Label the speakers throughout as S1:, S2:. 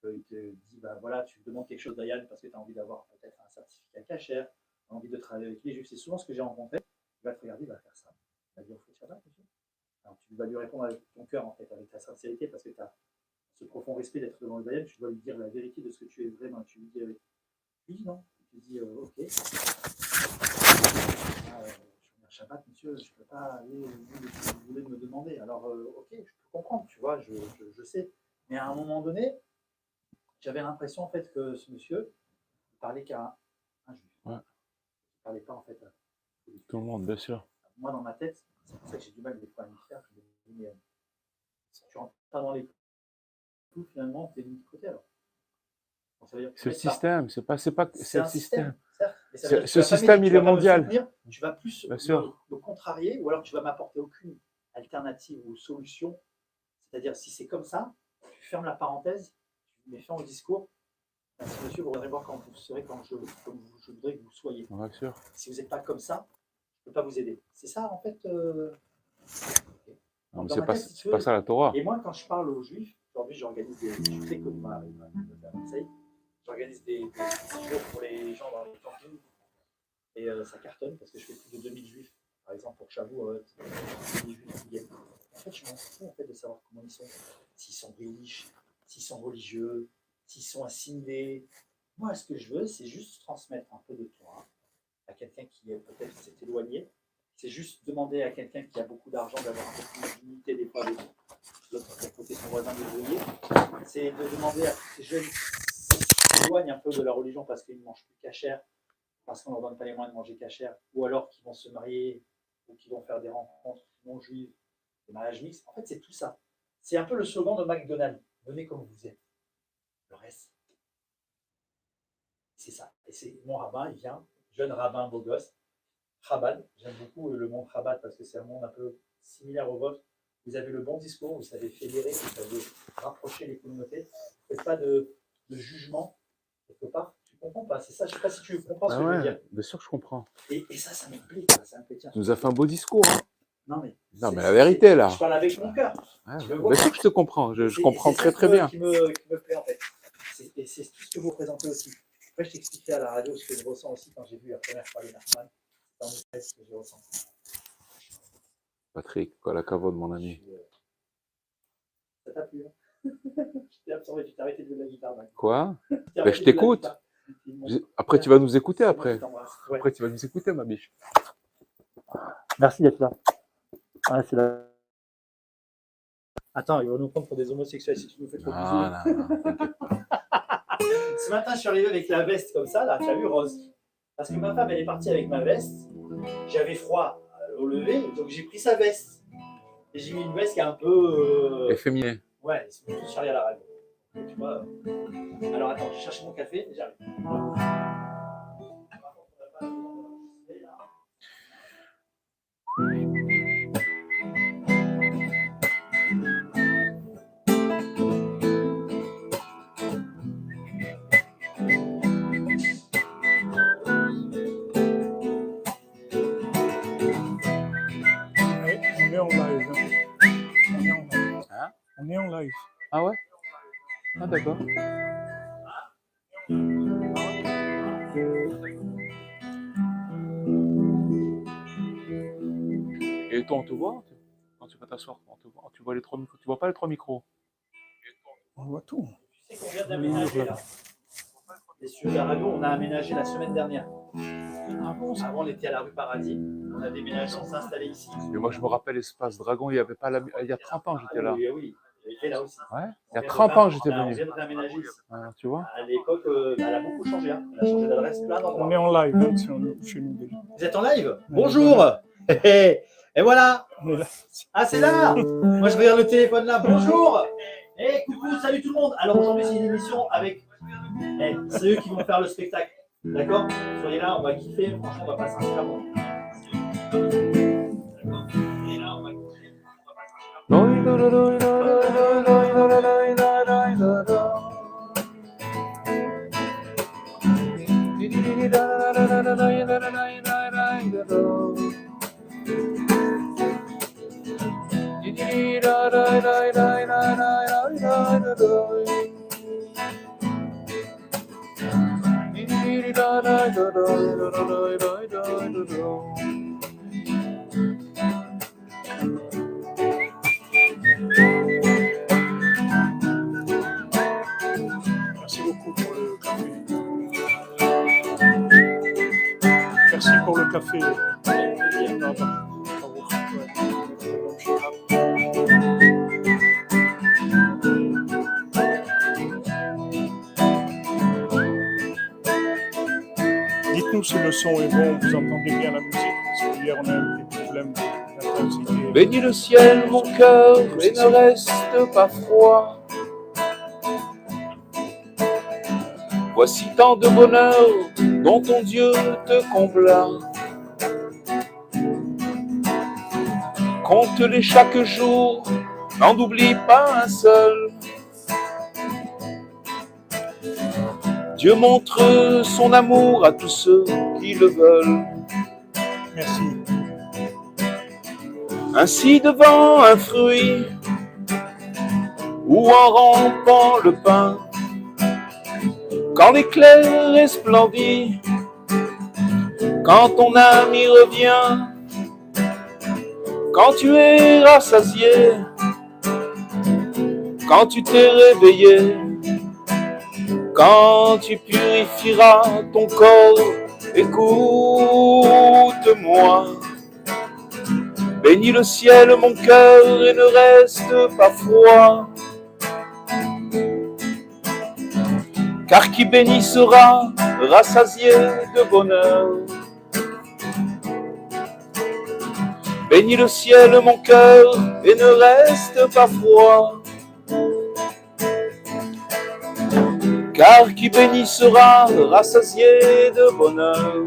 S1: Qu'il te dit, bah voilà, tu demandes quelque chose Dayan parce que tu as envie d'avoir peut-être un certificat cachère, tu envie de travailler avec les juifs. C'est souvent ce que j'ai rencontré. Il va te regarder, il va faire ça. Il va dire, monsieur. Alors tu vas lui répondre avec ton cœur, en fait, avec ta sincérité, parce que tu as ce profond respect d'être devant le Dayan, tu dois lui dire la vérité de ce que tu es vraiment. Tu lui dis avec oui, non. Tu dis, euh, ok. Ah, euh, je Shabbat, monsieur, je ne peux pas aller où vous voulez me demander. Alors, euh, ok, je peux comprendre, tu vois, je, je, je sais. Mais à un moment donné, j'avais l'impression en fait que ce monsieur ne parlait qu'à un juif.
S2: Ouais.
S1: Il ne parlait pas en fait à
S2: Tout le monde, bien sûr.
S1: Moi, dans ma tête, c'est pour ça que j'ai du mal des fois à faire. Je me dis, mais euh, si tu rentres pas dans les clous, finalement, tu es mis de côté alors. Donc, ça veut dire que
S2: système, c'est pas, c'est pas,
S1: C'est un
S2: système. Ce- système, il est mondial.
S1: soutenir, Tu vas plus
S2: Bien
S1: me,
S2: sûr.
S1: me contrarier ou alors tu vas m'apporter aucune alternative ou solution. C'est-à-dire, si c'est comme ça, tu fermes la parenthèse, tu mets fin au discours. Merci monsieur, vous reviendrez voir quand vous serez quand je, comme vous- je voudrais que vous soyez.
S2: Bien sûr.
S1: Si vous n'êtes pas comme ça, je ne peux pas vous aider. C'est ça en fait. euh,
S2: Non, mais
S1: Dans
S2: c'est pas,
S1: si
S2: ça la Torah.
S1: et moi, quand je parle aux juifs, aujourd'hui, j'organise des. Je à Marseille. J'organise des, pour les gens dans les campings. Et euh, ça cartonne parce que je fais plus de 2000 juifs. Par exemple, pour Chabou, euh, 2000 juifs qui viennent. En fait, je m'en fous en fait, de savoir comment ils sont. S'ils sont riches, s'ils sont religieux, s'ils sont assimilés. Moi, ce que je veux, c'est juste transmettre un peu de toi à quelqu'un qui peut-être s'est éloigné. C'est juste demander à quelqu'un qui a beaucoup d'argent d'avoir un peu plus d'unité des fois avec l'autre côté son voisin débrouillé. C'est de demander à ces jeunes qui s'éloignent un peu de la religion parce qu'ils ne mangent plus cachère, parce qu'on ne leur donne pas les moyens de manger cachère, ou alors qu'ils vont se marier, qu'ils vont faire des rencontres non juives, des mariages mixtes. En fait, c'est tout ça. C'est un peu le slogan de McDonald's. Venez comme vous êtes. Le reste, c'est ça. Et c'est mon rabbin, il vient, jeune rabbin beau gosse, Chabad. J'aime beaucoup le monde Chabad parce que c'est un monde un peu similaire au vôtre. Vous avez le bon discours, vous savez fédérer, vous savez rapprocher les communautés. Vous faites pas de jugement quelque part. Comprends pas C'est ça, je ne sais pas si tu comprends ce
S2: Ah
S1: que je veux dire.
S2: bien sûr que je comprends.
S1: Et, et ça, ça me plaît. quoi. Ça me plaît. Tiens,
S2: Tu nous as fait un beau discours. hein.
S1: Non, mais,
S2: Non,
S1: c'est-
S2: mais la vérité, là.
S1: Je parle avec mon cœur.
S2: Ouais,
S1: vois.
S2: bien sûr que je te comprends. Je, je
S1: C'est-
S2: comprends
S1: c'est
S2: très très bien.
S1: Qui me, qui me plaît en fait. C'est- Et c'est tout ce que vous présentez aussi. Après, je t'expliquais à la radio ce que je ressens aussi quand j'ai vu la première fois les. C'est en effet ce que je ressens.
S2: Patrick, quoi, la cavode, mon ami.
S1: Je euh, Ça t'a plu, hein Je t'ai absorbé, tu t'es arrêté de jouer de la guitare.
S2: Quoi? Ben, je t'écoute. Je- Après, tu vas nous écouter
S1: C'est
S2: après. Après, tu vas nous écouter, ma biche.
S1: Merci d'être là. Ah, c'est là. Attends, ils vont nous prendre pour des homosexuels si tu nous fais trop bisous.
S2: non.
S1: Ce matin, je suis arrivé avec la veste comme ça, là, tu as vu, rose? Parce que ma femme, elle est partie avec ma veste. J'avais froid euh, au lever, donc j'ai pris sa veste. Et j'ai mis une veste qui est un peu. euh,
S2: Efféminé.
S1: Ouais, ils sont tous charriés à la radio. Tu vois. Alors attends, je cherche mon café et j'arrive.
S3: Ouais, on est en live. On est en live.
S2: Hein?
S3: On est en live.
S2: Ah ouais? Ah d'accord. Et toi, on te voit quand tu vas t'asseoir on te voit, Tu vois les trois micros Tu vois pas les trois micros?
S3: On voit tout.
S1: Tu sais qu'on vient d'aménager là. Les radio, on a aménagé la semaine dernière. Avant, on était à la rue Paradis. On a déménagé, on s'est installé ici.
S2: Et moi, je me rappelle Espace Dragon, il y avait pas la... il y a 30 ans, j'étais là.
S1: Ah Oui, oui, j'étais là aussi.
S2: Ouais. Il y a
S1: vient de
S2: 30
S1: ré-
S2: ans, j'étais
S1: a- On
S2: venu.
S1: vient de réaménager ici.
S2: Ah, tu vois
S1: À l'époque, euh, elle a beaucoup changé. hein. Elle a changé d'adresse plein d'endroits.
S3: On est en live hein, chez nous déjà.
S1: Vous êtes en live Bonjour Et voilà. Ah, c'est là Moi, je regarde le téléphone là. Bonjour Et coucou, salut tout le monde Alors aujourd'hui, c'est une émission avec. Eh, c'est eux qui vont faire le spectacle. D'accord? Soyez là, on va kiffer. Franchement, on va passer un super moment. D'accord? Soyez là, on va kiffer. On va passer un super moment.
S3: Merci beaucoup pour le café. Merci pour le café. Si le son est bon, vous entendez bien la musique, parce qu'hier on a eu des problèmes d'intensité.
S2: Bénis le ciel, mon cœur, et ne reste pas froid. Voici tant de bonheur dont ton Dieu te combla. Compte-les chaque jour, n'en oublie pas un seul. Dieu montre son amour à tous ceux qui le veulent.
S3: Merci.
S2: Ainsi devant un fruit ou en rampant le pain, quand l'éclair resplendit, quand ton ami revient, quand tu es rassasié, quand tu t'es réveillé, quand tu purifieras ton corps, écoute-moi. Bénis le ciel, mon cœur, et ne reste pas froid. Car qui bénit sera rassasié de bonheur. Bénis le ciel, mon cœur, et ne reste pas froid. Car qui bénit sera rassasié de bonheur.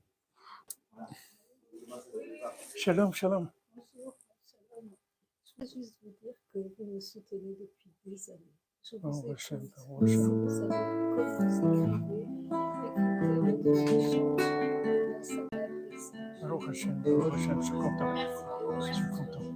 S3: shalom, shalom.
S4: Bonjour, shalom. Je veux juste vous dire que vous me soutenez depuis des années. Je
S3: Oh,
S4: vous écoute.
S3: oh, Hachem.
S4: vous savez comme vous écrivez, écoutez votre chant. Ça va plaisir.
S3: Baruch Hashem, Baruch Hashem, je suis content. Je suis content.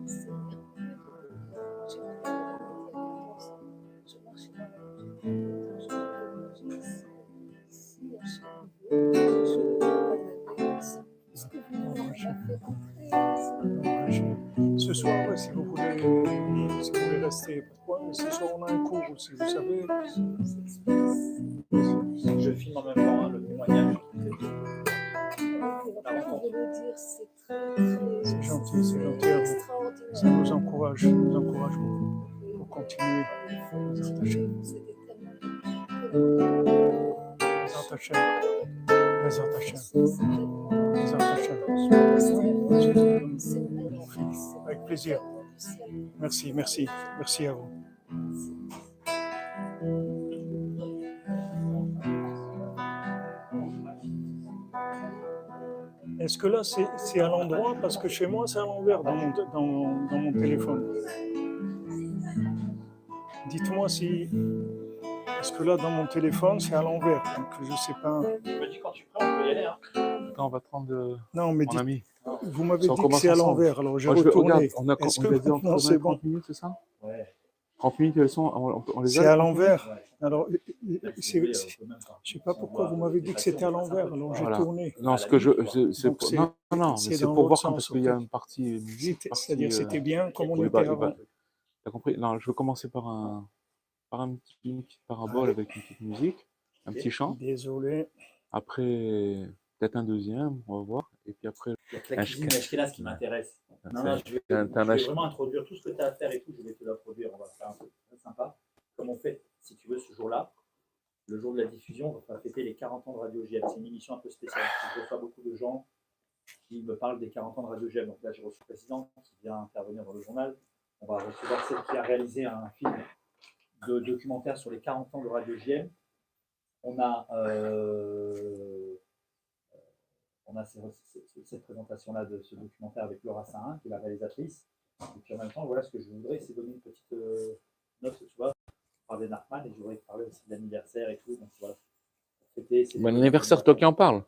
S4: ou si vous
S3: savez.
S4: Je
S1: filme en même temps hein, le témoignage.
S4: C'est
S3: gentil, c'est gentil. Ça nous encourage, nous encourage pour continuer.
S4: Vous
S3: entachez. Vous entachez. Vous
S4: entachez. Vous entachez.
S3: Avec plaisir. Merci, merci, merci à vous. Est-ce que là, c'est c'est à l'endroit? Parce que chez moi, c'est à l'envers dans mon, dans, dans mon téléphone. Dites-moi si. Est-ce que là, dans mon téléphone, c'est à l'envers? Donc, je sais pas.
S1: Me dis quand tu prends, on peut y aller. Hein.
S5: Attends, on va prendre de...
S3: Non, mais
S5: mon
S3: dites-
S5: ami.
S3: vous m'avez dit que c'est à l'envers, alors j'ai
S5: Moi, je vais-
S3: retourné.
S5: regarde, on a,
S3: Est-ce
S5: on
S3: que
S5: a dit entre
S3: maintenant,
S5: 20
S3: c'est
S5: et
S3: bon
S5: 30 minutes, c'est ça?
S1: Ouais.
S5: 30 minutes, elles sont, on, on les a
S3: C'est à l'envers. Alors,
S1: peut même pas.
S3: je sais pas pourquoi vous m'avez dit que c'était à l'envers, alors j'ai
S5: Voilà.
S3: tourné.
S5: Non, ce que je... c'est- pour- non, non, non,
S3: c'est
S5: pour voir quand, parce
S3: sens,
S5: qu'il y a une partie musique.
S3: C'est-à-dire
S5: euh,
S3: c'était bien comme on
S5: oui,
S3: était
S5: bah,
S3: avant.
S5: va- T'as compris? Non, je vais commencer par, un, par un petit- une petite parabole avec une petite musique, un petit chant.
S3: Désolé.
S5: Après,
S2: Peut-être un deuxième, on va voir. Et puis après,
S1: Il y a que la cuisine qui m'intéresse. Non, non, je vais, je vraiment introduire tout ce que tu as à faire et tout, je vais te l'introduire. On va faire un truc sympa. Comme on fait, si tu veux, ce jour-là, le jour de la diffusion, on va fêter les 40 ans de Radio JM. C'est une émission un peu spéciale. Je reçois beaucoup de gens qui me parlent des 40 ans de Radio JM. Donc là, j'ai reçu le président qui vient intervenir dans le journal. On va recevoir celle qui a réalisé un film de documentaire sur les 40 ans de Radio JM. On a, euh, on a ces- ces- cette présentation-là de ce documentaire avec Laura Sahin, qui est la réalisatrice. Et puis en même temps, voilà ce que je voudrais, c'est donner une petite euh, note, tu vois, parler Nachman et je voudrais parler aussi de l'anniversaire et tout. Donc voilà. Fêter, c'est-
S2: Bon anniversaire, c'est toi qui en parles.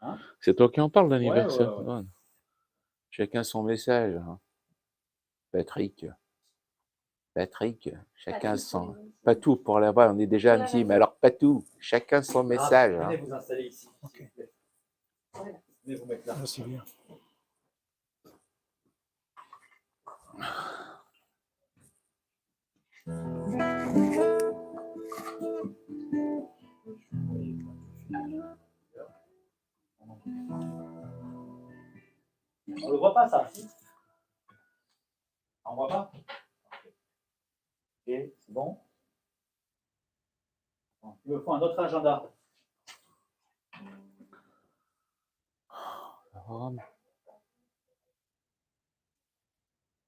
S1: Hein?
S2: C'est toi qui en parles
S1: ouais, ouais.
S2: Ouais. Chacun son message. hein. Patrick. Patrick, chacun son. Pas tout pour là-bas, on est déjà un petit, mais alors pas tout. Chacun son message.
S1: Ah,
S2: hein.
S1: venez vous installer ici.
S3: Ok.
S1: Vous mettre là.
S3: Bien.
S1: On le voit pas ça, si On voit pas Ok, c'est bon. Bon, Il me faut un autre agenda.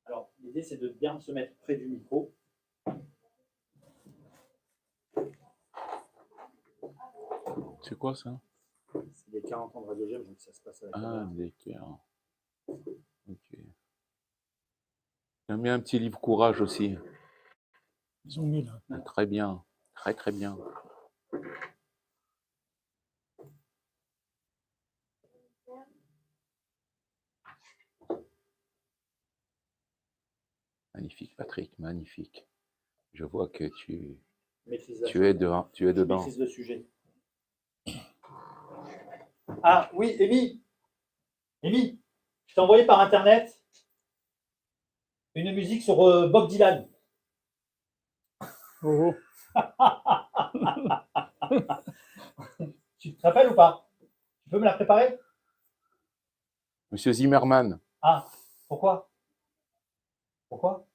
S1: Alors, l'idée, c'est de bien se mettre près du micro.
S2: C'est quoi ça?
S1: C'est les 40 ans de Radio Gem, donc ça se passe à la
S2: Ah, d'accord. Ok. J'aime bien un petit livre courage aussi.
S3: Ils ont mis là.
S2: Ah, Très bien. Très très bien. Magnifique, Patrick, magnifique. Je vois que tu, es, dedans, tu es
S1: Je
S2: dedans.
S1: maîtrise le sujet. Ah oui, Amy Amy, je t'ai envoyé par Internet une musique sur euh, Bob Dylan.
S3: Oh,
S1: Tu te rappelles ou pas? Tu peux me la préparer?
S2: Monsieur Zimmerman,
S1: Ah, pourquoi? Pourquoi?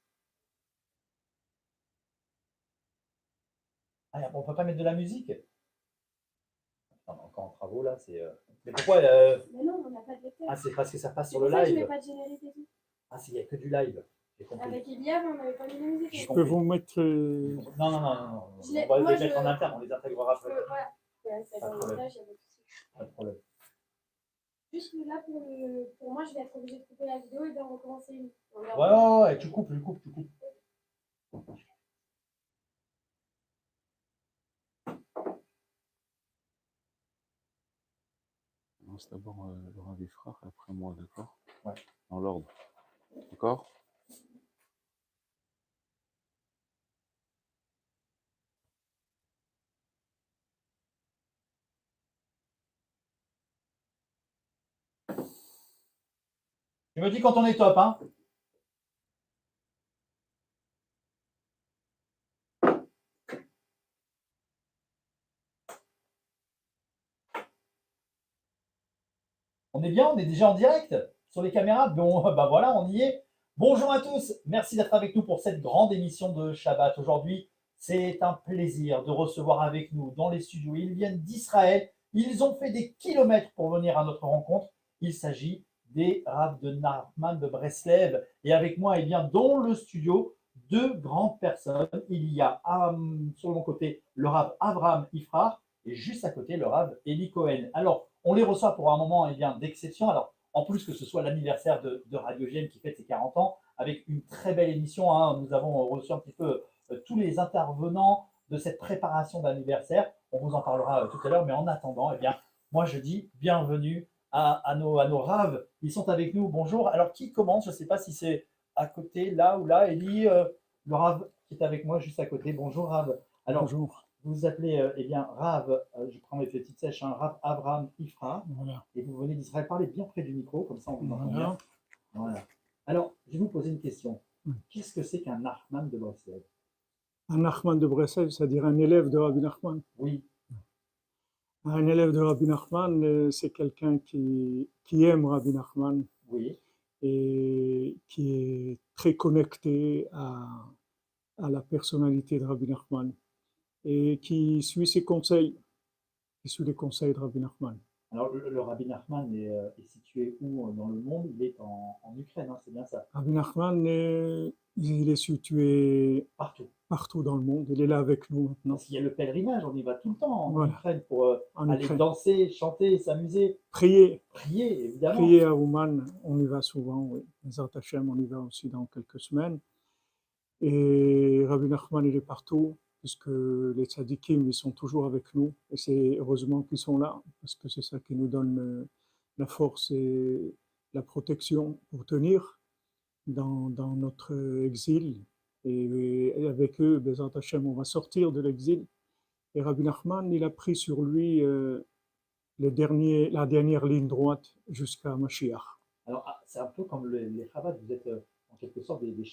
S1: Ah, on peut pas mettre de la musique? Non, Encore en travaux là, c'est. euh, Mais pourquoi euh,
S4: Mais non, on n'a pas de lecteur.
S1: Ah, c'est parce que ça passe sur le
S4: ça que je mets
S1: live.
S4: pas de générique et tout.
S1: Ah, c'est- il n'y a que du live.
S4: Avec Eliab, on n'avait pas mis de musique.
S1: Je
S3: peux vous mettre. euh,
S1: Non, non, non, non, On va
S4: moi,
S1: les mettre
S4: je-
S1: en interne, on les intégrera après.
S4: voilà. Ouais, c'est
S1: Pas de
S4: dans le
S1: problème.
S4: montage, il y a pas de souci.
S1: Pas de problème.
S4: Juste que là, pour, le... pour moi, je vais être obligée de couper la vidéo et d'en recommencer une.
S1: Ouais, ouais, ouais, tu coupes, tu coupes, tu coupes.
S2: D'abord euh, Laurent Vifrard, après moi, d'accord?
S1: Ouais.
S2: Dans l'ordre. D'accord?
S1: Tu me dis quand on est top, hein? On est bien, on est déjà en direct sur les caméras. Bon, bah voilà, on y est. Bonjour à tous, merci d'être avec nous pour cette grande émission de Shabbat. Aujourd'hui, c'est un plaisir de recevoir avec nous dans les studios. Ils viennent d'Israël. Ils ont fait des kilomètres pour venir à notre rencontre. Il s'agit des Rav de Narman de Breslev. Et avec moi, eh bien, dans le studio, deux grandes personnes. Il y a hum, sur mon côté le Rav Abraham Ifrar et juste à côté le Rav Eli Cohen. Alors, on les reçoit pour un moment eh d'exception. Alors, en plus que ce soit l'anniversaire de, de Radio GM qui fête ses 40 ans, avec une très belle émission. hein. Nous avons reçu un petit peu euh, tous les intervenants de cette préparation d'anniversaire. On vous en parlera euh, tout à l'heure, mais en attendant, eh bien, moi je dis bienvenue à, nos, à raves. Ils sont avec nous. Bonjour. Alors, qui commence? Je ne sais pas si c'est à côté, là ou là. Elie, euh, le rave qui est avec moi juste à côté. Bonjour, rave.
S3: Bonjour.
S1: Vous vous appelez euh, eh bien, Rav, euh, je prends mes petites sèches, hein, Rav Abraham Ifra,
S3: Voilà.
S1: et vous venez d'Israël. Parlez bien près du micro, comme ça on vous entend bien.
S3: Voilà.
S1: Alors, je vais vous poser une question.
S3: Hmm.
S1: Qu'est-ce que c'est qu'un Nachman de Breslev
S3: Un Nachman de Breslev, c'est-à-dire un élève de Rabbi Nachman.
S1: Oui,
S3: Un élève de Rabbi Nachman, euh, c'est quelqu'un qui, qui aime Rabbi Nachman
S1: Oui.
S3: et qui est très connecté à, à la personnalité de Rabbi Nachman et qui suit ses conseils, qui suit les conseils de Rabbi Nachman.
S1: Alors, le, le Rabbi Nachman est, euh, est situé où euh, dans le monde? Il est en, en Ukraine, hein, c'est bien ça?
S3: Rabbi Nachman, est- il est situé
S1: Partout.
S3: partout dans le monde, il est là avec nous maintenant,
S1: Parce y a le pèlerinage, on y va tout le temps en
S3: Voilà.
S1: Ukraine pour euh,
S3: en
S1: aller
S3: Ukraine.
S1: danser, chanter, s'amuser,
S3: Prier,
S1: prier, évidemment.
S3: prier à Ouman, on y va souvent, oui. Bezrat Hashem, on y va aussi dans quelques semaines. Et Rabbi Nachman, il est partout, puisque les tzadikim, ils sont toujours avec nous. Et c'est heureusement qu'ils sont là, parce que c'est ça qui nous donne euh, la force et la protection pour tenir dans, notre exil. Et, avec eux, Bezrat Hashem, on va sortir de l'exil. Et Rabbi Nachman, il a pris sur lui euh, la dernière ligne droite jusqu'à Mashiach.
S1: Alors, ah, c'est un peu comme le- les Chabad, vous êtes euh, en quelque sorte des, des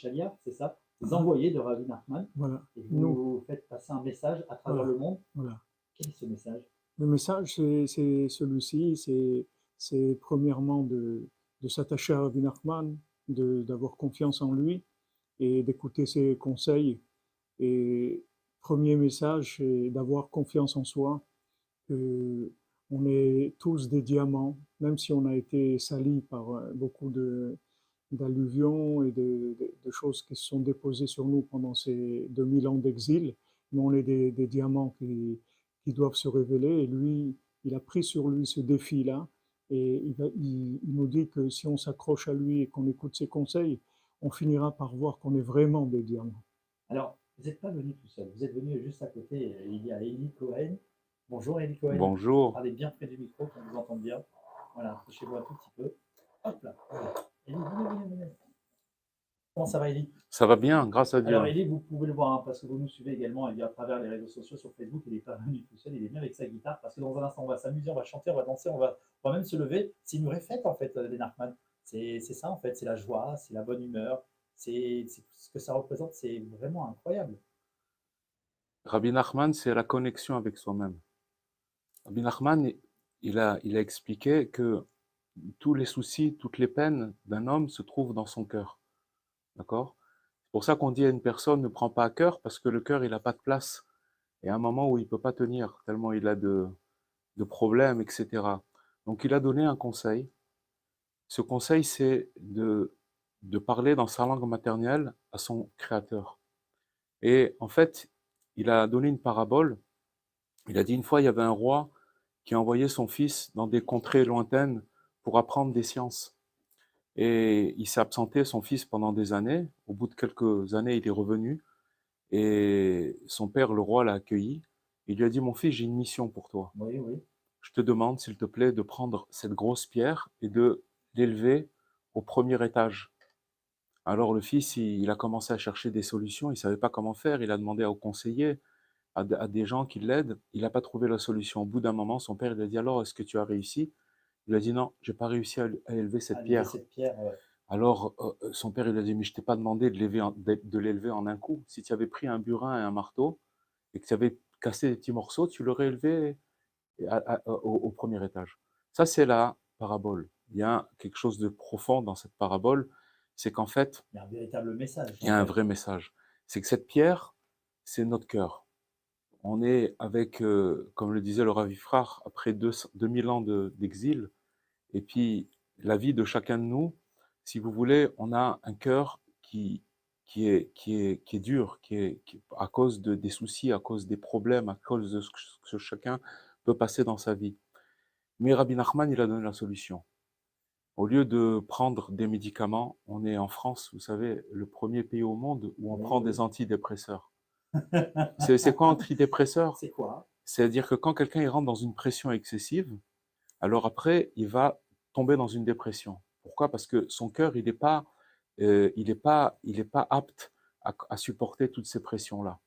S1: c'est ça? Envoyés de Rabbi Nachman,
S3: Voilà.
S1: et vous
S3: Nous.
S1: faites passer un message à travers
S3: Voilà.
S1: le monde.
S3: Voilà.
S1: Quel est ce message?
S3: Le message, c'est- celui-ci, c'est- premièrement de, de s'attacher à Rabbi Nachman, d'avoir confiance en lui et d'écouter ses conseils. Et premier message, c'est d'avoir confiance en soi, que on est tous des diamants, même si on a été salis par beaucoup de d'alluvions et de, de- de choses qui se sont déposées sur nous pendant ces 2000 ans d'exil, mais on est des, des diamants qui, qui doivent se révéler. Et lui, il a pris sur lui ce défi-là. Et il, va- il- il nous dit que si on s'accroche à lui et qu'on écoute ses conseils, on finira par voir qu'on est vraiment des diamants.
S1: Alors, vous n'êtes pas venu tout seul, vous êtes venu juste à côté, il y a Elie Cohen. Bonjour Elie Cohen.
S2: Bonjour.
S1: Parlez bien près du micro, qu'on vous entende bien. Voilà, approchez-vous un tout petit peu. Hop là. voilà. Elie. Comment ça va Elie
S2: Ça va bien, grâce à Dieu.
S1: Alors Elie, vous pouvez le voir, hein, parce que vous nous suivez également bien, à travers les réseaux sociaux sur Facebook, il n'est pas venu tout seul, il est venu avec sa guitare, parce que dans un instant, on va s'amuser, on va chanter, on va danser, on va, on va même se lever. C'est une vraie fête en fait, euh, les Narcman. C'est c'est ça en fait, c'est la joie, c'est la bonne humeur, c'est c'est- ce que ça représente, c'est vraiment incroyable.
S2: Rabbi Nachman, c'est la connexion avec soi-même. Rabbi Nachman, il a, il a expliqué que tous les soucis, toutes les peines d'un homme se trouvent dans son cœur. D'accord? C'est pour ça qu'on dit à une personne ne prend pas à cœur, parce que le cœur, il n'a pas de place. Et à un moment où il ne peut pas tenir, tellement il a de, de problèmes, etc. Donc il a donné un conseil. Ce conseil, c'est de, de parler dans sa langue maternelle à son créateur. Et en fait, il a donné une parabole. Il a dit une fois, il y avait un roi qui envoyait son fils dans des contrées lointaines pour apprendre des sciences. Et il s'est absenté, son fils, pendant des années. Au bout de quelques années, il est revenu. Et son père, le roi, l'a accueilli. Il lui a dit, mon fils, j'ai une mission pour toi.
S1: Oui, oui.
S2: Je te demande, s'il te plaît, de prendre cette grosse pierre et de l'élever au premier étage. Alors le fils, il, il a commencé à chercher des solutions, il ne savait pas comment faire, il a demandé aux conseillers, à, à des gens qui l'aident, il n'a pas trouvé la solution. Au bout d'un moment, son père lui a dit, alors, est-ce que tu as réussi? Il a dit, non, j'ai pas réussi à, à élever cette
S1: À
S2: pierre.
S1: Cette pierre, ouais.
S2: Alors, euh, euh, son père, il a dit, mais je t'ai pas demandé de l'élever en, de, de l'élever en un coup. Si tu avais pris un burin et un marteau et que tu avais cassé des petits morceaux, tu l'aurais élevé à- au, au premier étage. Ça, c'est la parabole. Il y a quelque chose de profond dans cette parabole, c'est qu'en fait,
S1: il y a un véritable message.
S2: il y a un vrai message. C'est que cette pierre, c'est notre cœur. On est avec, euh, comme le disait le Rav Ifrach, après deux- 2000 ans de- d'exil, et puis la vie de chacun de nous, si vous voulez, on a un cœur qui, qui, est, qui, est, qui est dur, qui est, qui- à cause de, des soucis, à cause des problèmes, à cause de ce que, chacun peut passer dans sa vie. Mais Rabbi Nachman, il a donné la solution. Au lieu de prendre des médicaments, on est en France, vous savez, le premier pays au monde où on
S1: Oui,
S2: prend des antidépresseurs. C'est quoi antidépresseur?
S1: C'est quoi?
S2: C'est-à-dire que quand quelqu'un il rentre dans une pression excessive, alors après, il va tomber dans une dépression. Pourquoi? Parce que son cœur, il n'est pas, euh, il est pas, il est pas apte à, à supporter toutes ces pressions-là.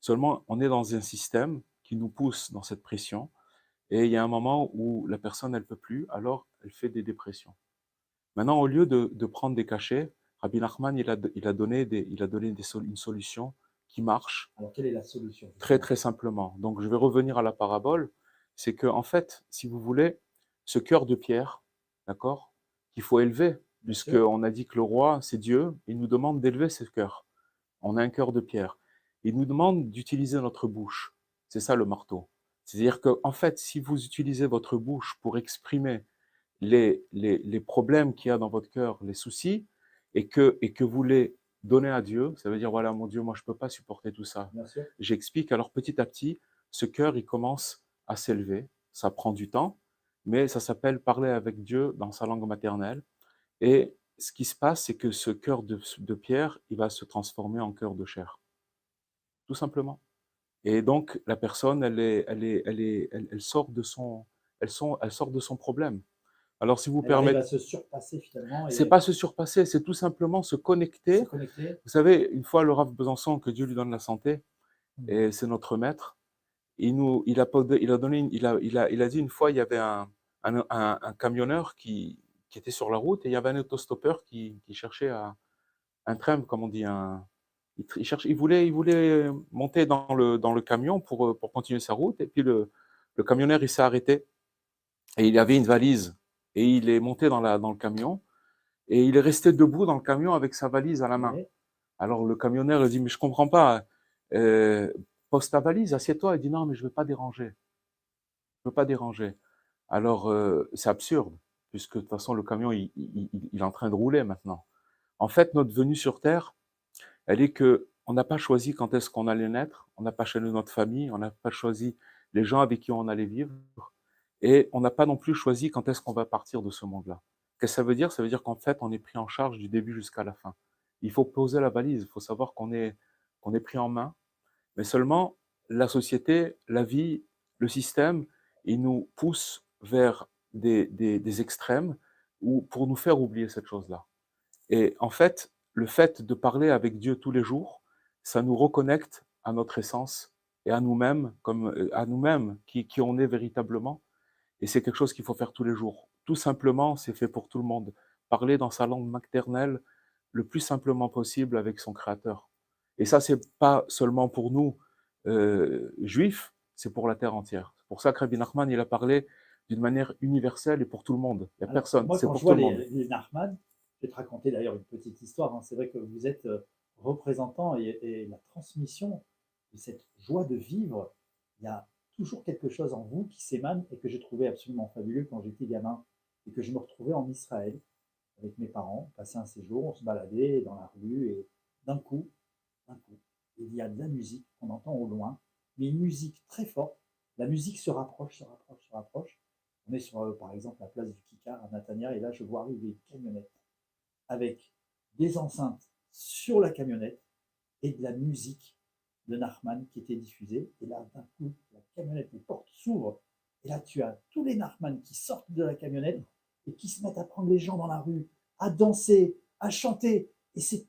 S2: Seulement, on est dans un système qui nous pousse dans cette pression, et il y a un moment où la personne, elle peut plus, alors elle fait des dépressions. Maintenant, au lieu de, de prendre des cachets, Rabbi Nachman, il a, il a donné, des, il a donné des une solution qui marche
S1: Alors, quelle est la solution
S2: très très simplement. Donc, je vais revenir à la parabole. c'est que, en fait, si vous voulez, ce cœur de pierre, d'accord, qu'il faut élever, puisqu'on a dit que le roi, c'est Dieu, il nous demande d'élever ce cœur. On a un cœur de pierre. Il nous demande d'utiliser notre bouche. C'est ça le marteau. C'est-à-dire que, en fait, si vous utilisez votre bouche pour exprimer les, les, les problèmes qu'il y a dans votre cœur, les soucis, et que, et que vous les donnez à Dieu, ça veut dire, voilà, mon Dieu, moi, je ne peux pas supporter tout ça. J'explique. Alors, petit à petit, ce cœur, il commence à s'élever. Ça prend du temps, mais ça s'appelle parler avec Dieu dans sa langue maternelle. Et ce qui se passe, c'est que ce cœur de, de pierre, il va se transformer en cœur de chair. Tout simplement. Et donc, la personne, elle, est, elle, est, elle, est, elle, elle sort de son, elle, sont, elle sort de son problème. Alors, si vous permettez,
S1: se surpasser finalement. et
S2: c'est pas se surpasser, c'est tout simplement se connecter
S1: se connecter.
S2: vous savez, une fois le Rav Besançon, que Dieu lui donne la santé,
S3: Mm.
S2: et c'est notre maître, il, nous, il, a, il, donné il, a, il, a, il a dit une fois, il y avait un, un, un- un camionneur qui, qui était sur la route et il y avait un autostoppeur qui, qui cherchait à, un tram, comme on dit, un, il, cherchait, il, voulait, il voulait monter dans le, dans le camion pour, pour continuer sa route et puis le, le camionneur, il s'est arrêté et il avait une valise et il est monté dans, la, dans le camion et il est resté debout dans le camion avec sa valise à la main. Alors le camionneur il dit mais je comprends pas. Euh, pose ta valise, assieds-toi. Il dit non mais je veux pas déranger. Je veux pas déranger. Alors euh, c'est absurde puisque de toute façon le camion il- il est en train de rouler maintenant. En fait notre venue sur terre, elle est que on n'a pas choisi quand est-ce qu'on allait naître, on n'a pas choisi notre famille, on n'a pas choisi les gens avec qui on allait vivre et on n'a pas non plus choisi quand est-ce qu'on va partir de ce monde-là. Qu'est-ce que ça veut dire? Ça veut dire qu'en fait on est pris en charge du début jusqu'à la fin. Il faut poser la valise, il faut savoir qu'on est, qu'on est pris en main, mais seulement la société, la vie, le système, il nous pousse vers des, des, des extrêmes ou pour nous faire oublier cette chose-là. Et en fait, le fait de parler avec Dieu tous les jours, ça nous reconnecte à notre essence et à nous-mêmes, comme euh, à nous-mêmes qui, qui on est véritablement. Et c'est quelque chose qu'il faut faire tous les jours. Tout simplement, c'est fait pour tout le monde. Parler dans sa langue maternelle le plus simplement possible avec son Créateur. Et ça, c'est pas seulement pour nous euh, juifs, c'est pour la terre entière. C'est pour ça que Rabbi Nachman, il a parlé d'une manière universelle et pour tout le monde. Il n'y a
S1: Alors,
S2: personne, c'est pour
S1: je
S2: tout
S1: vois
S2: le
S1: les,
S2: monde.
S1: les Nachman, je vais te raconter d'ailleurs une petite histoire. hein. C'est vrai que vous êtes euh, représentant et, et la transmission de cette joie de vivre. Il y a toujours quelque chose en vous qui s'émane et que j'ai trouvé absolument fabuleux quand j'étais gamin et que je me retrouvais en Israël avec mes parents, passer un séjour, on se baladait dans la rue et d'un coup, d'un coup, il y a de la musique qu'on entend au loin, mais une musique très forte. La musique se rapproche, se rapproche, se rapproche. On est sur, euh, par exemple, la place du Kikar à Natania, et là, je vois arriver une camionnette avec des enceintes sur la camionnette et de la musique de Nachman qui était diffusée. Et là, d'un coup, la camionnette, les portes s'ouvrent, et là, tu as tous les Nachman qui sortent de la camionnette et qui se mettent à prendre les gens dans la rue, à danser, à chanter. Et c'est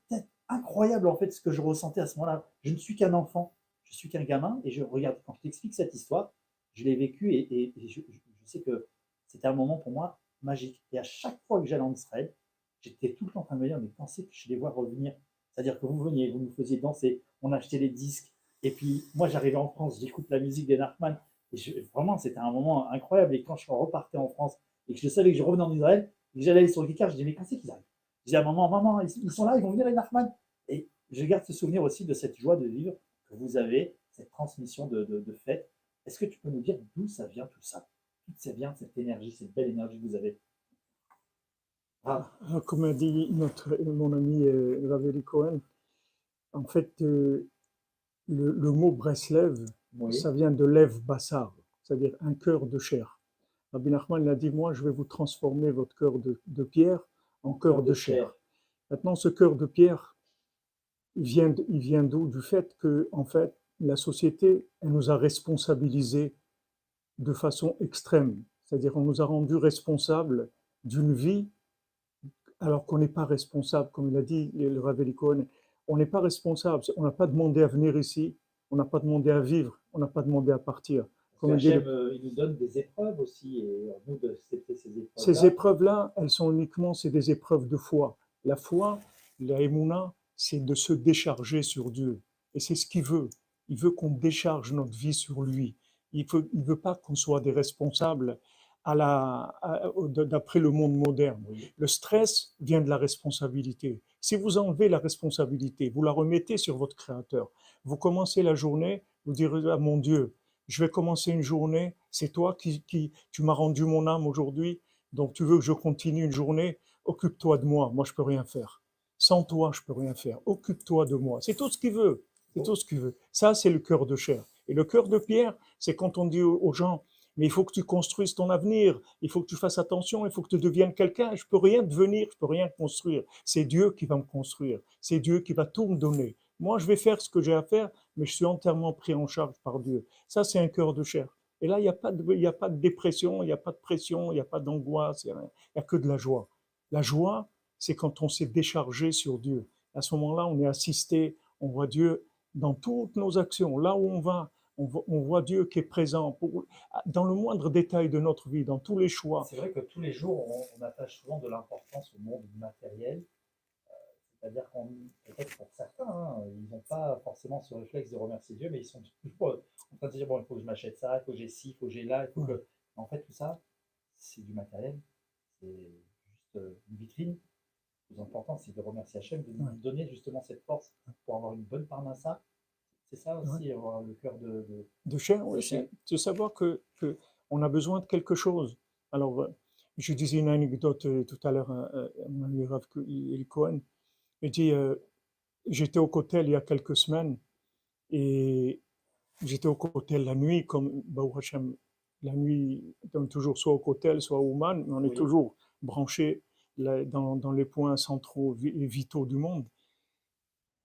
S1: incroyable, en fait, ce que je ressentais à ce moment-là. Je ne suis qu'un enfant, je suis qu'un gamin, et je regarde, quand je t'explique cette histoire, je l'ai vécu et, je sais que c'était un moment pour moi magique. Et à chaque fois que j'allais en Israël, j'étais tout le temps en train de me dire, mais pensez que je les vois revenir? C'est-à-dire que vous veniez, vous nous faisiez danser, on achetait les disques. Et puis, moi, j'arrivais en France, j'écoute la musique des Nachman. Et vraiment, c'était un moment incroyable. Et quand je repartais en France et que je savais que je revenais en Israël, et que j'allais aller sur le Kikar, je disais, mais quand c'est qu'ils arrivent? Je dis à maman, maman, ils, sont là, ils vont venir les Nachman. Et je garde ce souvenir aussi de cette joie de vivre que vous avez, cette transmission de, de, fête. Est-ce que tu peux nous dire d'où ça vient tout ça? D'où ça vient cette énergie, cette belle énergie que vous avez? Ah,
S3: Comme a dit notre, mon ami euh, Raveli Cohen, en fait, euh, le, le mot Breslev,
S1: oui.
S3: ça vient de Lev Bassar, c'est-à-dire un cœur de chair. Rabbi Nachman il a dit, moi, je vais vous transformer votre cœur de, de pierre en cœur de chair. Maintenant, ce cœur de pierre, il vient, il vient d'où? Du fait que, en fait, la société, elle nous a responsabilisés de façon extrême. C'est-à-dire, on nous a rendus responsables d'une vie, alors qu'on n'est pas responsable, comme il a dit le Rav Eli Cohen, on n'est pas responsable. On n'a pas demandé à venir ici, on n'a pas demandé à vivre, on n'a pas demandé à partir. Comme dit le-
S1: euh, il nous donne des épreuves aussi, et ces épreuves.
S3: Ces épreuves-là, elles sont uniquement c'est des épreuves de foi. La foi, la émouna, c'est de se décharger sur Dieu. Et c'est ce qu'il veut. Il veut qu'on décharge notre vie sur lui. Il ne il veut pas qu'on soit des responsables à la, à- au- d'après le monde moderne.
S1: Oui.
S3: Le stress vient de la responsabilité. Si vous enlevez la responsabilité, vous la remettez sur votre Créateur, vous commencez la journée, vous direz à mon Dieu, je vais commencer une journée, c'est toi qui, qui tu m'as rendu mon âme aujourd'hui, donc tu veux que je continue une journée, occupe-toi de moi, moi je peux rien faire. Sans toi, je peux rien faire. Occupe-toi de moi. C'est tout ce qu'il veut. C'est tout ce qu'il veut. Ça, c'est le cœur de chair. Et le cœur de pierre, c'est quand on dit aux gens, mais il faut que tu construises ton avenir, il faut que tu fasses attention, il faut que tu deviennes quelqu'un. Je peux rien devenir, je peux rien construire. C'est Dieu qui va me construire. C'est Dieu qui va tout me donner. Moi, je vais faire ce que j'ai à faire, mais je suis entièrement pris en charge par Dieu. Ça, c'est un cœur de chair. Et là, il n'y a, pas de- a pas de dépression, il n'y a pas de pression, il n'y a pas d'angoisse, il n'y a, a que de la joie. La joie, c'est quand on s'est déchargé sur Dieu. À ce moment-là, on est assisté, on voit Dieu dans toutes nos actions. Là où on va, on voit, Dieu qui est présent pour, dans le moindre détail de notre vie, dans tous les choix.
S1: C'est vrai que tous les jours, on, on attache souvent de l'importance au monde matériel. Euh, C'est-à-dire qu'on, peut-être pour certains, hein, ils n'ont pas forcément ce réflexe de remercier Dieu, mais ils sont toujours en train de dire bon, il faut que je m'achète ça, il faut que j'ai ci, il faut que j'ai là, il faut que. En fait, tout ça, c'est du matériel, c'est juste euh, une vitrine. Le plus important, c'est de remercier Hachem, de nous donner justement cette force pour avoir une bonne parnassa. C'est ça aussi, avoir le cœur de. de-
S3: de oui, c'est de savoir que, que on a besoin de quelque chose. Alors, euh, je disais une anecdote euh, tout à l'heure à, à mon ami Rav Cohen. Il dit, euh, j'étais au cotel il y a quelques semaines et j'étais au cotel la nuit, comme Baruch Hashem, la nuit, on est toujours soit au cotel, soit au man, mais on est
S1: Oui.
S3: toujours branché dans, dans les points centraux et vitaux du monde.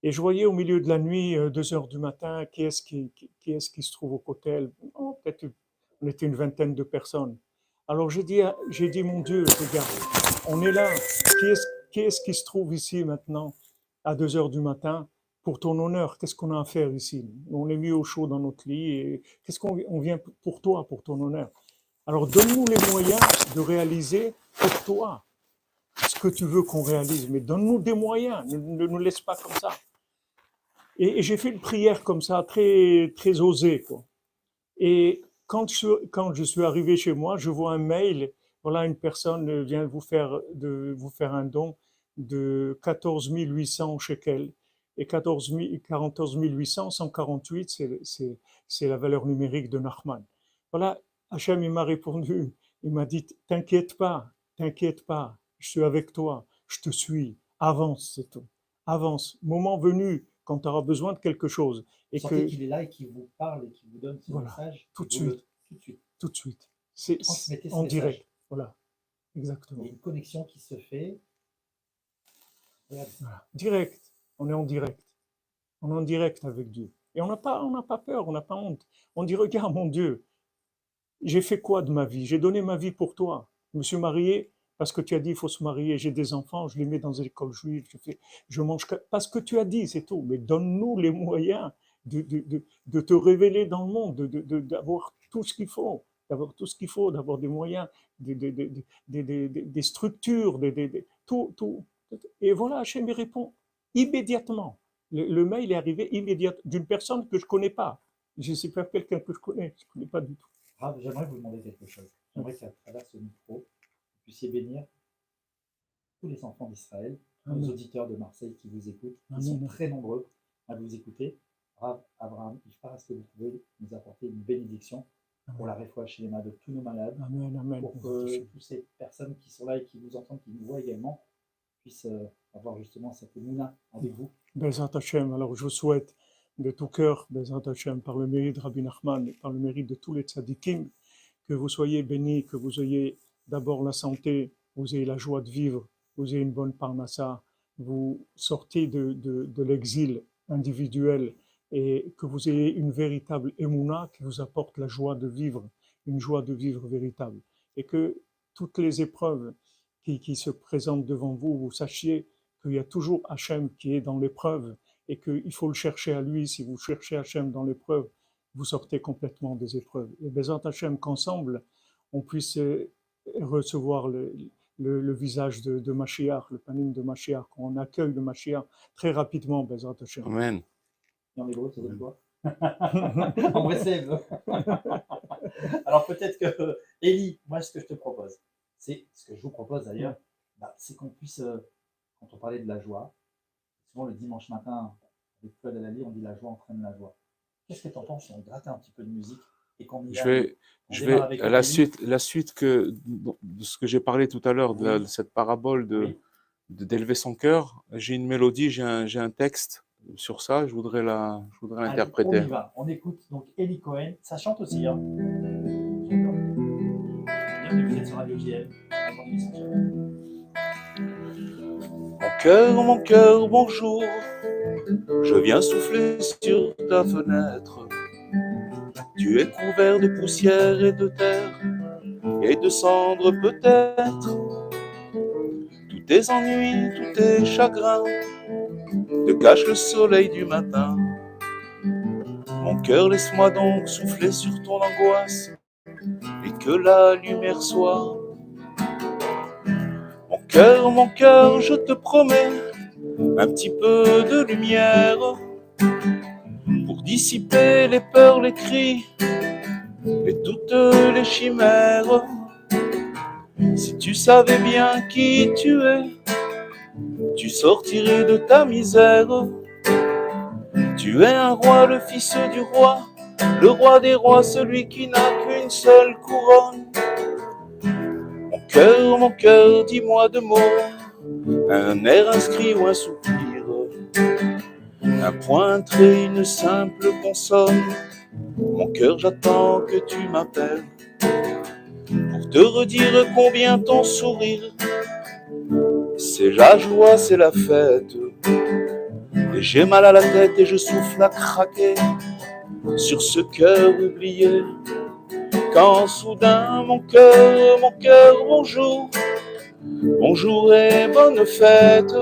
S3: Et je voyais au milieu de la nuit, euh, deux heures du matin, qui est-ce qui, se trouve au cotel? Oh, Peut-être on était une vingtaine de personnes. Alors j'ai dit, dit, mon Dieu, regarde, on est là. Qui est-ce qui, se trouve ici maintenant à deux heures du matin pour ton honneur? Qu'est-ce qu'on a à faire ici? On est mis au chaud dans notre lit. Qu'est-ce qu'on on vient pour toi, pour ton honneur? Alors donne-nous les moyens de réaliser pour toi ce que tu veux qu'on réalise, mais donne-nous des moyens. Ne nous laisse pas comme ça. Et, j'ai fait une prière comme ça, très, très osée. Et quand je, suis- arrivé chez moi, je vois un mail. Voilà, une personne vient vous faire, de, vous faire un don de 14 800 shekels. Et 14 000 14 800, 148, c'est- la valeur numérique de Nachman. Voilà, Hachem, m'a répondu. Il m'a dit T'inquiète pas, t'inquiète pas, je suis avec toi, je te suis, avance, c'est tout. Avance. Moment venu, quand tu auras besoin de quelque chose. Et que
S1: qu'il est là et qu'il vous parle et qu'il vous donne ce
S3: Voilà,
S1: message.
S3: tout de
S1: le-
S3: suite.
S1: Tout de suite.
S3: tout de suite. C'est en
S1: message.
S3: direct. Voilà.
S1: Il
S3: Exactement.
S1: y a une connexion qui se fait.
S3: Voilà. Direct. On est en direct. On est en direct avec Dieu. Et on n'a pas, on n'a pas peur, on n'a pas honte. On dit, regarde mon Dieu, j'ai fait quoi de ma vie? J'ai donné ma vie pour toi. Je me suis marié parce que tu as dit il faut se marier. J'ai des enfants, je les mets dans une école juive. Je, mange parce que tu as dit, c'est tout. Mais donne-nous les moyens de, te révéler dans le monde, de- de- de- d'avoir tout ce qu'il faut, d'avoir tout ce qu'il faut, d'avoir des moyens, des, structures, tout. Et voilà, Hachem répond immédiatement. Le, mail est arrivé immédiatement d'une personne que je connais pas. Je ne sais pas quelqu'un que je connais, je ne connais pas du tout.
S1: J'aimerais vous demander quelque chose. J'aimerais qu'à travers ce micro, puissiez bénir tous les enfants d'Israël, nos
S3: Amen.
S1: auditeurs de Marseille qui vous écoutent. Ils sont très nombreux à vous écouter. Rav, Abraham, Ifar, est-ce que vous pouvez nous apporter une bénédiction pour la réfoua chez les mains de tous nos malades,
S3: Amen, amen.
S1: pour que toutes ces personnes qui sont là et qui vous entendent, qui nous voient également, puissent euh, avoir justement cette mouna avec vous.
S3: Bezat Hashem, alors je vous souhaite de tout cœur, Bezat Hashem, par le mérite de Rabbi Nachman et par le mérite de tous les tzadikim, que vous soyez bénis, que vous ayez d'abord la santé, vous ayez la joie de vivre, vous ayez une bonne parnassa, vous sortez de, de, l'exil individuel et que vous ayez une véritable émouna qui vous apporte la joie de vivre, une joie de vivre véritable. Et que toutes les épreuves qui, qui se présentent devant vous, vous sachiez qu'il y a toujours Hachem qui est dans l'épreuve et qu'il faut le chercher à lui. Si vous cherchez Hachem dans l'épreuve, vous sortez complètement des épreuves. Et Bézant Hachem qu'ensemble, on puisse recevoir le, le, le visage de, de Mashiach, le panim de Mashiach, qu'on accueille le Mashiach très rapidement, Bézant Hachem.
S2: Amen.
S1: En hébreu, ça donne quoi? En vrai, Alors peut-être que, Ellie, moi ce que je te propose, c'est ce que je vous propose d'ailleurs, bah, c'est qu'on puisse, euh, quand on parlait de la joie, souvent le dimanche matin, avec Claude à la vie, on dit la joie entraîne la joie. Qu'est-ce que tu en penses si on grattait un petit peu de musique? Et qu'on y
S2: Je vais,
S1: On
S2: je vais
S1: avec
S2: la suite, la suite que de ce que j'ai parlé tout à l'heure de, la-
S1: Oui.
S2: de cette parabole de
S1: Oui.
S2: de- d'élever son cœur. J'ai une mélodie, j'ai un, j'ai un texte sur ça. Je voudrais la, je voudrais l'interpréter.
S1: On y va, on écoute donc Ellie Cohen, ça chante aussi. Hein.
S2: Mon cœur, mon cœur, bonjour. Je viens souffler sur ta fenêtre. Tu es couvert de poussière et de terre et de cendres peut-être. Tous tes ennuis, tous tes chagrins te cachent le soleil du matin. Mon cœur, laisse-moi donc souffler sur ton angoisse et que la lumière soit mon cœur, mon cœur, je te promets un petit peu de lumière dissiper les peurs, les cris et toutes les chimères. Si tu savais bien qui tu es, tu sortirais de ta misère. Tu es un roi, le fils du roi, le roi des rois, celui qui n'a qu'une seule couronne. Mon cœur, mon cœur, dis-moi deux mots, un air inscrit ou un soupir, un point trait, une simple consonne. Mon cœur, j'attends que tu m'appelles pour te redire combien ton sourire, c'est la joie, c'est la fête. Et j'ai mal à la tête et je souffle à craquer sur ce cœur oublié quand soudain mon cœur, mon cœur, bonjour, bonjour et bonne fête.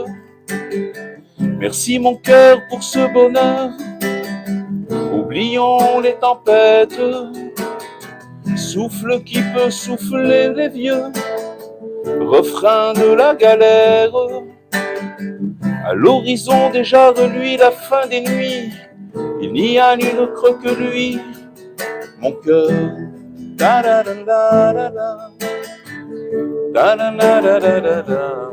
S2: Merci mon cœur pour ce bonheur, oublions les tempêtes, souffle qui peut souffler les vieux, refrain de la galère. À l'horizon déjà reluit la fin des nuits, il n'y a nul creux que lui, mon cœur. Da da da da da da. Da da da da da da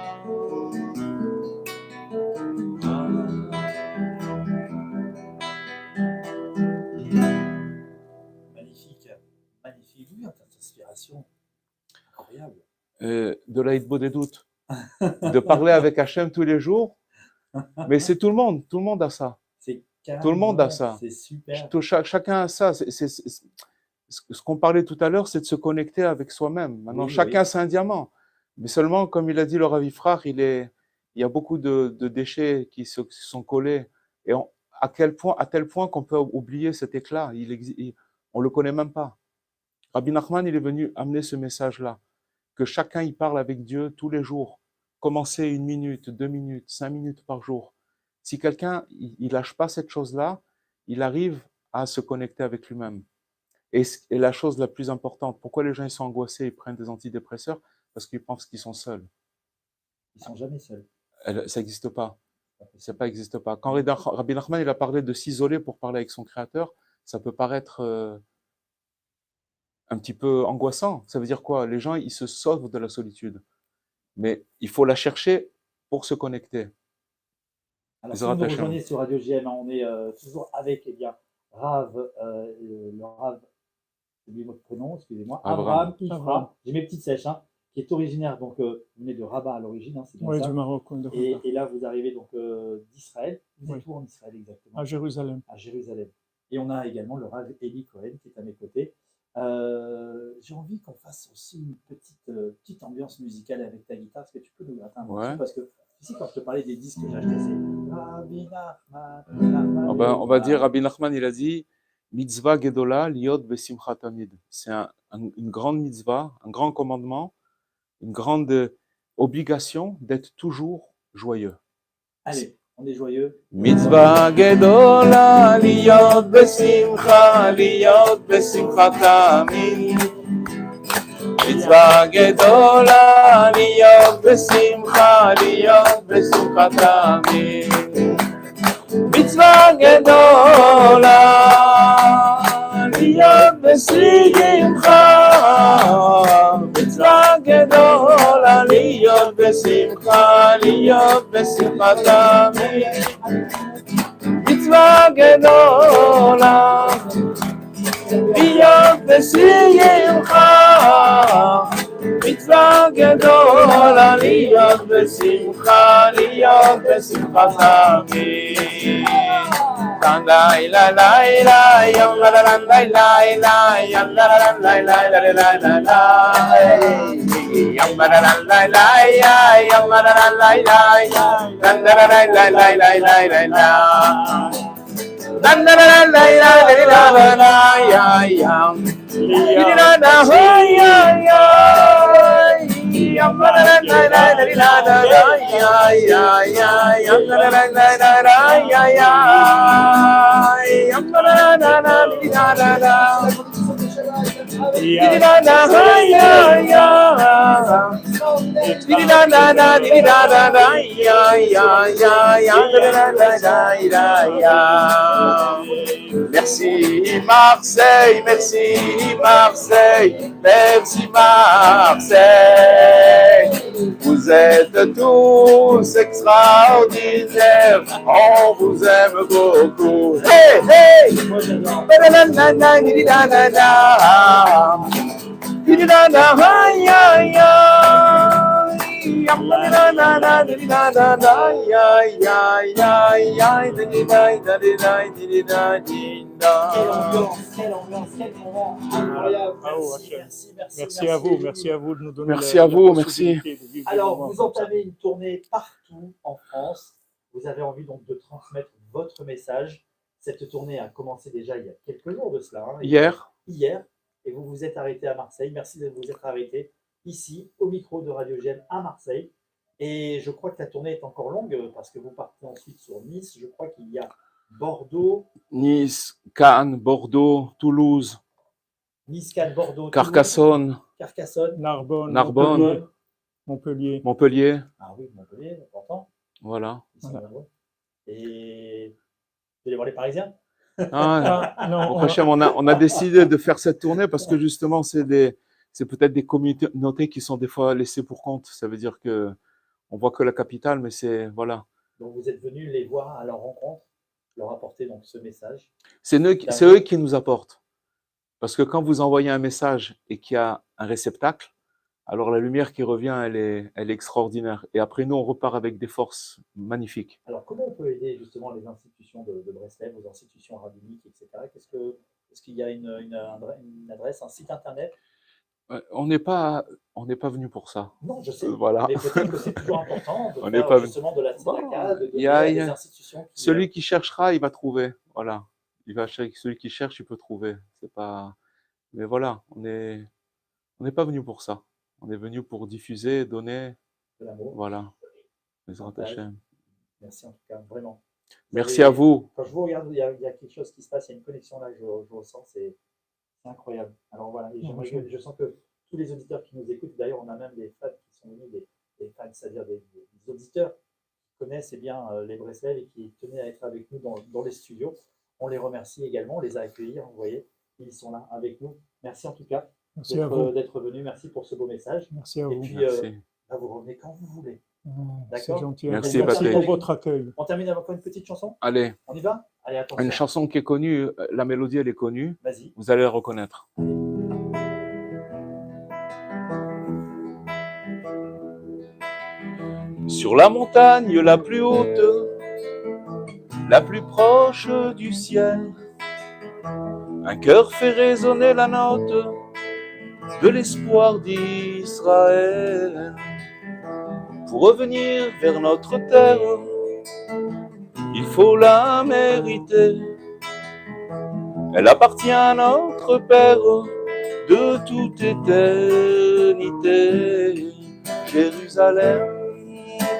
S2: Euh, de l'Aïdbo des doutes, de parler avec Hachem tous les jours. Mais c'est tout le monde, tout le monde a ça. Tout le monde a ça.
S1: C'est super.
S2: Chacun a ça. C'est- ce ce qu'on parlait tout à l'heure, c'est de se connecter avec soi-même. Maintenant,
S1: Oui,
S2: chacun
S1: oui.
S2: c'est un diamant. Mais seulement, comme il a dit le Ravi Frère, il, est, il y a beaucoup de, de déchets qui se, qui sont collés. Et on- à, quel point, à tel point qu'on peut oublier cet éclat. Il il- on ne le connaît même pas. Rabbi Nachman, il est venu amener ce message-là. Que chacun y parle avec Dieu tous les jours. Commencer une minute, deux minutes, cinq minutes par jour. Si quelqu'un il lâche pas cette chose-là, il arrive à se connecter avec lui-même. Et, la chose la plus importante, pourquoi les gens ils sont angoissés et prennent des antidépresseurs? Parce qu'ils pensent qu'ils sont seuls.
S1: Ils sont jamais seuls.
S2: Ça n'existe pas. Ça pas existe pas. Quand Rabbi Nachman il a parlé de s'isoler pour parler avec son créateur, ça peut paraître euh, un petit peu angoissant. Ça veut dire quoi? Les gens ils se sauvent de la solitude, mais il faut la chercher pour se connecter.
S1: Alors, si vous nous rejoignez sur Radio GM, hein, on est euh, toujours avec eh bien, Rav, euh, le, le Rav, j'ai oublié votre prénom, excusez-moi,
S2: Abraham.
S1: Abraham j'ai mes petites sèches, hein, qui est originaire, donc euh, vous venez de Rabat à l'origine, hein, c'est bien
S3: Oui,
S1: ça.
S3: du Maroc, de
S1: Et, et là, vous arrivez donc euh, d'Israël. Vous
S3: Oui.
S1: êtes où en Israël exactement?
S3: À Jérusalem.
S1: à Jérusalem. Et on a également le Rav Eli Cohen qui est à mes côtés. Euh, J'ai envie qu'on fasse aussi une petite, euh, petite ambiance musicale avec ta guitare. Est-ce que tu peux nous gratter un morceau
S2: Ouais.
S1: Parce que ici, quand je te parlais des disques que j'ai achetés, c'est Rabbi Nachman,
S2: On va, on va dire, Rabbi Nachman, il a dit, mitzvah gedola liot besimcha tamid. C'est un- un- une grande mitzvah, un grand commandement, une grande euh, obligation d'être toujours joyeux.
S1: Allez, On est joyeux.
S2: מצווה גדולה להיות בשמחה, להיות בשמחה תמיד. מצווה גדולה להיות בשמחה, להיות בשמחה תמיד. מצווה גדולה להיות בשמחה, מצווה גדולה להיות בשמחה, להיות בשמחה תמיד. מצווה גדולה להיות בשמחה, מצווה גדולה להיות בשמחה, להיות בשמחה תמיד. Lan lai la lai la yam la la lan lai lai la yam la la lan lai lai la la la la la yam la la lan lai lai ya yam la la lan lai lai lan la la lai lai lai lai lai lai la lan la la lan lai lai lai la la la ya yam Di la la ho ya ya yam la la lan lai lai lai la la la ya ya ya yam la la lan lai lai lai ya ya yam la la la la di la la la di la la ho ya ya di la la la di la la la ya ya ya ya ya Merci Marseille, merci Marseille, merci Marseille. Vous êtes tous extraordinaires, on vous aime beaucoup. Hey, hey!
S1: Merci, merci, merci,
S3: Merci à vous, merci à vous de nous donner
S2: Merci à vous,
S3: des
S1: Alors, vous entamez une tournée partout en France. Vous avez envie donc de transmettre votre message. Cette tournée a commencé déjà il y a quelques jours de cela. hein.
S2: Hier,
S1: Hier. Et vous vous êtes arrêté à Marseille. Merci de vous être arrêté ici, au micro de Radio Gem à Marseille. Et je crois que la tournée est encore longue euh, parce que vous partez ensuite sur Nice. Je crois qu'il y a Bordeaux,
S2: Nice, Cannes, Bordeaux, Toulouse,
S1: Nice, Cannes, Bordeaux, Toulouse,
S2: Carcassonne,
S1: Carcassonne,
S3: Narbonne,
S2: Narbonne.
S3: Montpellier, Montpellier.
S2: Montpellier.
S1: Ah oui, Montpellier, important.
S2: Voilà.
S3: Voilà.
S1: Et vous allez voir les Parisiens
S2: Ah,
S3: Ah, non, on-
S2: on a, on a décidé de faire cette tournée parce que justement, c'est des, c'est peut-être des communautés qui sont des fois laissées pour compte. Ça veut dire que on voit que la capitale, mais c'est voilà,
S1: Donc vous êtes venus les voir à leur rencontre, leur apporter donc ce message.
S2: c'est eux, qui- c'est eux qui nous apportent. Parce que quand vous envoyez un message et qu'il y a un réceptacle, alors la lumière qui revient, elle est, elle est extraordinaire. Et après nous, on repart avec des forces magnifiques.
S1: Alors comment on peut aider justement les institutions de, de Breslev, vos institutions rabbiniques, etc. Qu'est-ce que est-ce qu'il y a une, une adre- une adresse, un site internet
S2: On n'est pas, on n'est pas venu pour ça.
S1: Non, je sais.
S2: Euh, Voilà.
S1: Mais peut-être que c'est toujours important de
S2: On
S1: faire
S2: n'est pas venu.
S1: justement de la tzedaka, de
S2: y a- y
S1: des
S2: a-
S1: institutions. Qui,
S2: Celui qui cherchera, il va trouver. Voilà. Il va chercher, celui qui cherche, il peut trouver. C'est pas. Mais voilà, on est, on n'est pas venu pour ça. On est venu pour diffuser, donner.
S1: euh, de l'amour.
S2: Voilà. Hashem.
S1: Merci en tout cas, vraiment.
S2: Merci
S1: avez-
S2: à vous.
S1: Quand je vous regarde, il y, a, il y a quelque chose qui se passe, il y a une connexion là, je, je ressens, c'est c'est incroyable. Alors voilà, et que- je sens que tous les auditeurs qui nous écoutent, d'ailleurs, on a même des fans qui sont venus, des, des fans, c'est-à-dire des, des- des auditeurs qui connaissent eh bien, euh, les Breslev et qui tenaient à être avec nous dans, dans les studios. On les remercie également, on les a accueillis, hein, vous voyez, ils sont là avec nous. Merci en tout cas
S3: Merci à
S1: d'être
S3: vous.
S1: d'être venus, merci pour ce beau message.
S3: Merci à
S1: Et
S3: vous.
S1: puis, euh. Là, vous revenez quand vous voulez.
S3: C'est gentil.
S2: Merci,
S3: vous. Merci
S2: Patrick.
S3: pour votre accueil.
S1: On termine avec une petite chanson?
S2: Allez,
S1: On y va? Allez, attention.
S2: une chanson qui est connue. euh, La mélodie, elle est connue.
S1: Vas-y.
S2: Vous allez la reconnaître. Sur la montagne la plus haute, la plus proche du ciel, un cœur fait résonner la note de l'espoir d'Israël. Pour revenir vers notre terre, il faut la mériter. Elle appartient à notre Père de toute éternité. Jérusalem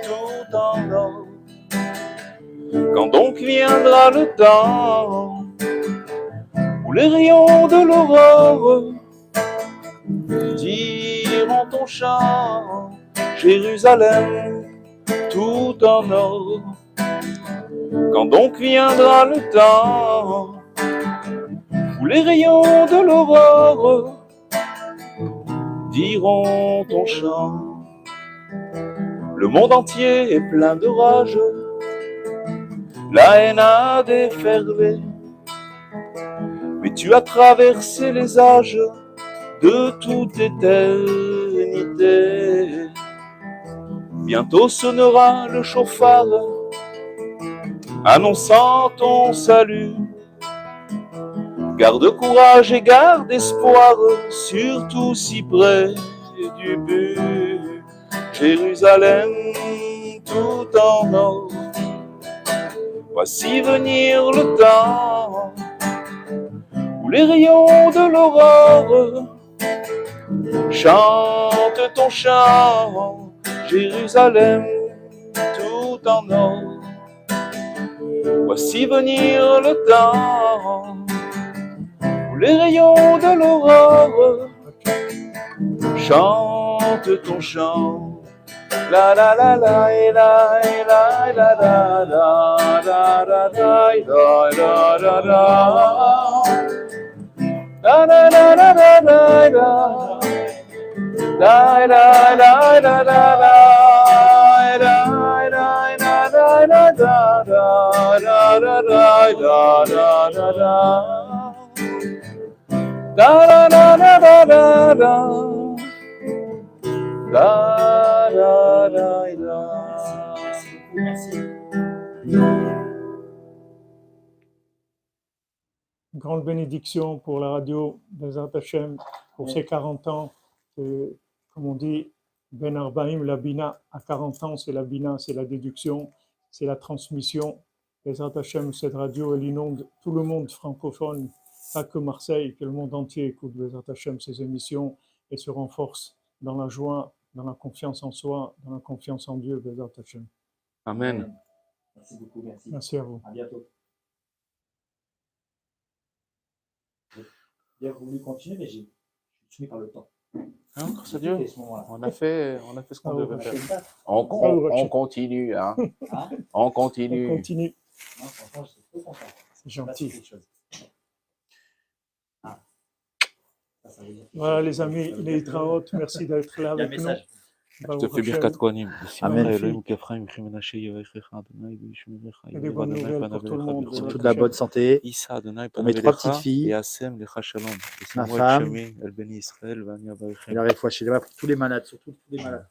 S2: tout en or, Quand donc viendra le temps où les rayons de l'aurore diront ton chant, Jérusalem, tout en or. Quand donc viendra le temps où les rayons de l'aurore diront ton chant, le monde entier est plein de rage, la haine a déferlé, mais tu as traversé les âges de toute éternité. Bientôt sonnera le chauffard, annonçant ton salut. Garde courage et garde espoir, surtout si près du but. Jérusalem, tout en or. Voici venir le temps où les rayons de l'aurore chantent ton chant, Jérusalem, tout en or. Voici venir le temps où les rayons de l'aurore chantent ton chant. La la la la et la et la et la la la la la la et la et la
S3: Grande bénédiction pour la radio des Hachem pour ses 40 ans. Comme on dit, Ben Arbaim, la Bina, à 40 ans, c'est la Bina, c'est la déduction, c'est la transmission. Bezat Hashem, cette radio, elle inonde tout le monde francophone, pas que Marseille, que le monde entier écoute Bezat Hashem, ses émissions et se renforce dans la joie, dans la confiance en soi, dans la confiance en Dieu, Bezat Hashem.
S6: Amen.
S7: Merci beaucoup, merci.
S3: Merci à vous.
S7: À bientôt. J'ai bien voulu continuer, mais j'ai- je suis tenu par le temps.
S6: Hein Grâce à Dieu. On a fait, on a fait ce qu'on
S3: ah,
S6: devait faire. On,
S3: ah
S6: on, on, continue, hein.
S7: Hein
S6: on, continue,
S7: on continue.
S3: C'est gentil.
S7: Ah.
S3: Voilà, les amis, les Traotes, merci d'être là avec nous.
S6: משתתפים
S3: ברכת
S6: כהנים.
S1: Surtout la bonne santé. Pour mes trois petites filles, ma femme, et la réfoua chez les pour tous les malades, surtout tous les malades.